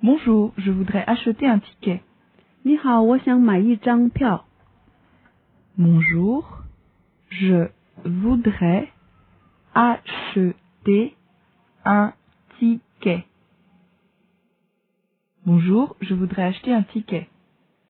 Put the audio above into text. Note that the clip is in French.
Bonjour, je voudrais acheter un ticket. 你好，我想买一张票。Bonjour, je voudrais acheter un ticket. Bonjour, je voudrais acheter un ticket.